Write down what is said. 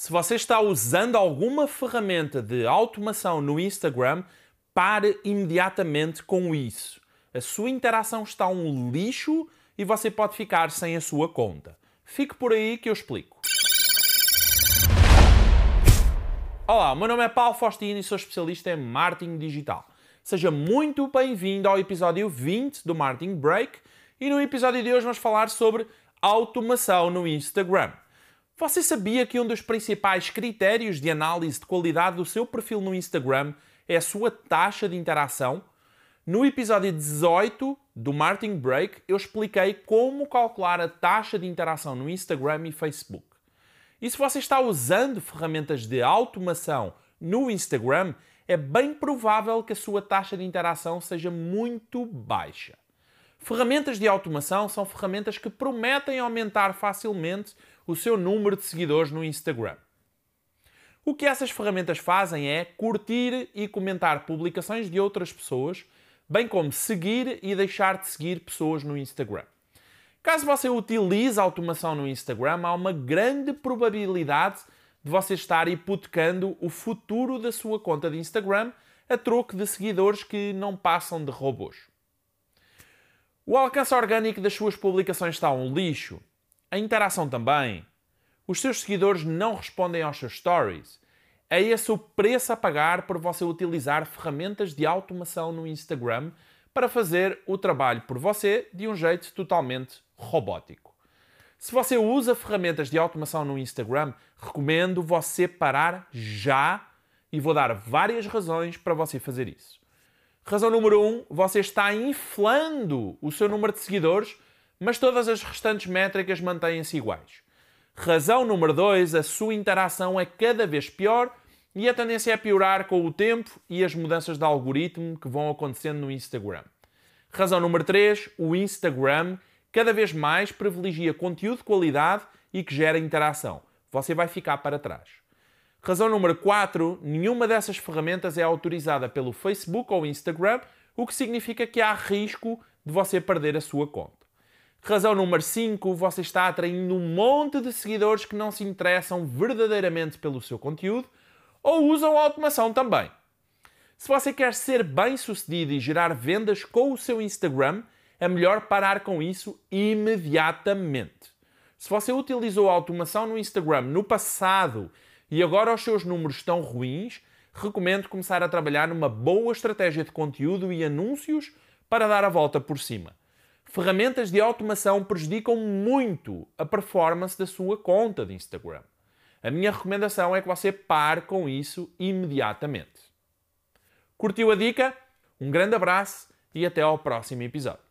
Se você está usando alguma ferramenta de automação no Instagram, pare imediatamente com isso. A sua interação está um lixo e você pode ficar sem a sua conta. Fique por aí que eu explico. Olá, meu nome é Paulo Faustino e sou especialista em marketing digital. Seja muito bem-vindo ao episódio 20 do Marketing Break e no episódio de hoje vamos falar sobre automação no Instagram. Você sabia que um dos principais critérios de análise de qualidade do seu perfil no Instagram é a sua taxa de interação? No episódio 18 do Marketing Break, eu expliquei como calcular a taxa de interação no Instagram e Facebook. E se você está usando ferramentas de automação no Instagram, é bem provável que a sua taxa de interação seja muito baixa. Ferramentas de automação são ferramentas que prometem aumentar facilmente o seu número de seguidores no Instagram. O que essas ferramentas fazem é curtir e comentar publicações de outras pessoas, bem como seguir e deixar de seguir pessoas no Instagram. Caso você utilize automação no Instagram, há uma grande probabilidade de você estar hipotecando o futuro da sua conta de Instagram a troco de seguidores que não passam de robôs. O alcance orgânico das suas publicações está um lixo. A interação também. Os seus seguidores não respondem aos seus stories. É esse o preço a pagar por você utilizar ferramentas de automação no Instagram para fazer o trabalho por você de um jeito totalmente robótico. Se você usa ferramentas de automação no Instagram, recomendo você parar já e vou dar várias razões para você fazer isso. Razão número 1, um, você está inflando o seu número de seguidores, mas todas as restantes métricas mantêm-se iguais. Razão número 2, a sua interação é cada vez pior e a tendência é piorar com o tempo e as mudanças de algoritmo que vão acontecendo no Instagram. Razão número 3, o Instagram cada vez mais privilegia conteúdo de qualidade e que gera interação. Você vai ficar para trás. Razão número 4, nenhuma dessas ferramentas é autorizada pelo Facebook ou Instagram, o que significa que há risco de você perder a sua conta. Razão número 5, você está atraindo um monte de seguidores que não se interessam verdadeiramente pelo seu conteúdo ou usam a automação também. Se você quer ser bem sucedido e gerar vendas com o seu Instagram, é melhor parar com isso imediatamente. Se você utilizou a automação no Instagram no passado e agora os seus números estão ruins, recomendo começar a trabalhar numa boa estratégia de conteúdo e anúncios para dar a volta por cima. Ferramentas de automação prejudicam muito a performance da sua conta de Instagram. A minha recomendação é que você pare com isso imediatamente. Curtiu a dica? Um grande abraço e até ao próximo episódio.